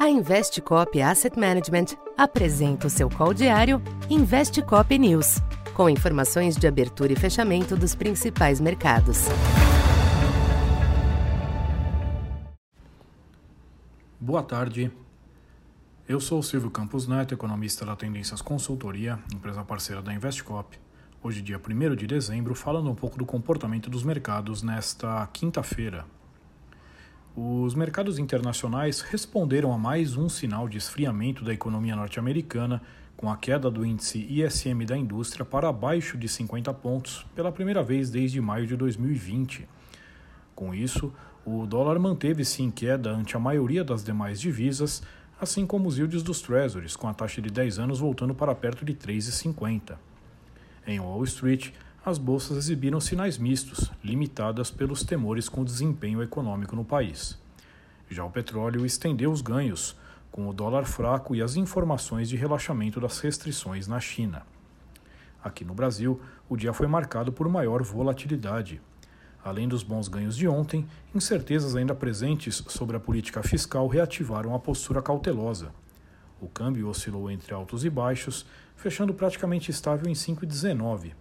A Investcop Asset Management apresenta o seu call diário Investcop News, com informações de abertura e fechamento dos principais mercados. Boa tarde. Eu sou Silvio Campos Neto, economista da Tendências Consultoria, empresa parceira da Investcop. Hoje, dia 1 de dezembro, falando um pouco do comportamento dos mercados nesta quinta-feira, os mercados internacionais responderam a mais um sinal de esfriamento da economia norte-americana, com a queda do índice ISM da indústria para abaixo de 50 pontos pela primeira vez desde maio de 2020. Com isso, o dólar manteve-se em queda ante a maioria das demais divisas, assim como os yields dos Treasuries, com a taxa de 10 anos voltando para perto de 3,50. Em Wall Street, as bolsas exibiram sinais mistos, limitadas pelos temores com o desempenho econômico no país. Já o petróleo estendeu os ganhos, com o dólar fraco e as informações de relaxamento das restrições na China. Aqui no Brasil, o dia foi marcado por maior volatilidade. Além dos bons ganhos de ontem, incertezas ainda presentes sobre a política fiscal reativaram a postura cautelosa. O câmbio oscilou entre altos e baixos, fechando praticamente estável em 5,19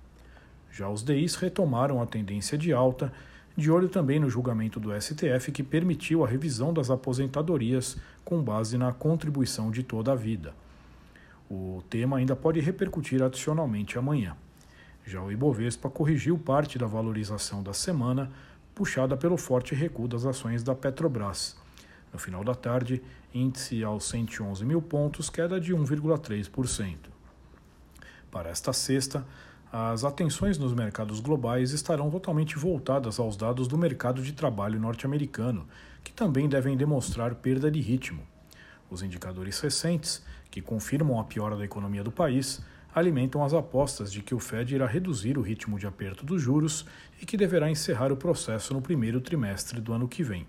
já os DIs retomaram a tendência de alta, de olho também no julgamento do STF que permitiu a revisão das aposentadorias com base na contribuição de toda a vida. O tema ainda pode repercutir adicionalmente amanhã. Já o Ibovespa corrigiu parte da valorização da semana, puxada pelo forte recuo das ações da Petrobras. No final da tarde, índice aos 111 mil pontos, queda de 1,3%. Para esta sexta, as atenções nos mercados globais estarão totalmente voltadas aos dados do mercado de trabalho norte-americano, que também devem demonstrar perda de ritmo. Os indicadores recentes, que confirmam a piora da economia do país, alimentam as apostas de que o Fed irá reduzir o ritmo de aperto dos juros e que deverá encerrar o processo no primeiro trimestre do ano que vem.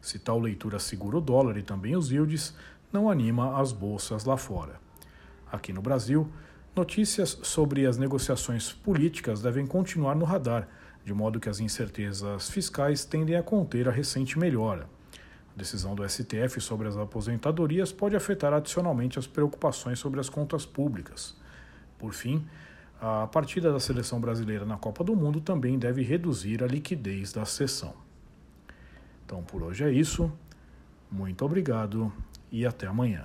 Se tal leitura segura o dólar e também os yields, não anima as bolsas lá fora. Aqui no Brasil, Notícias sobre as negociações políticas devem continuar no radar, de modo que as incertezas fiscais tendem a conter a recente melhora. A decisão do STF sobre as aposentadorias pode afetar adicionalmente as preocupações sobre as contas públicas. Por fim, a partida da seleção brasileira na Copa do Mundo também deve reduzir a liquidez da sessão. Então por hoje é isso. Muito obrigado e até amanhã.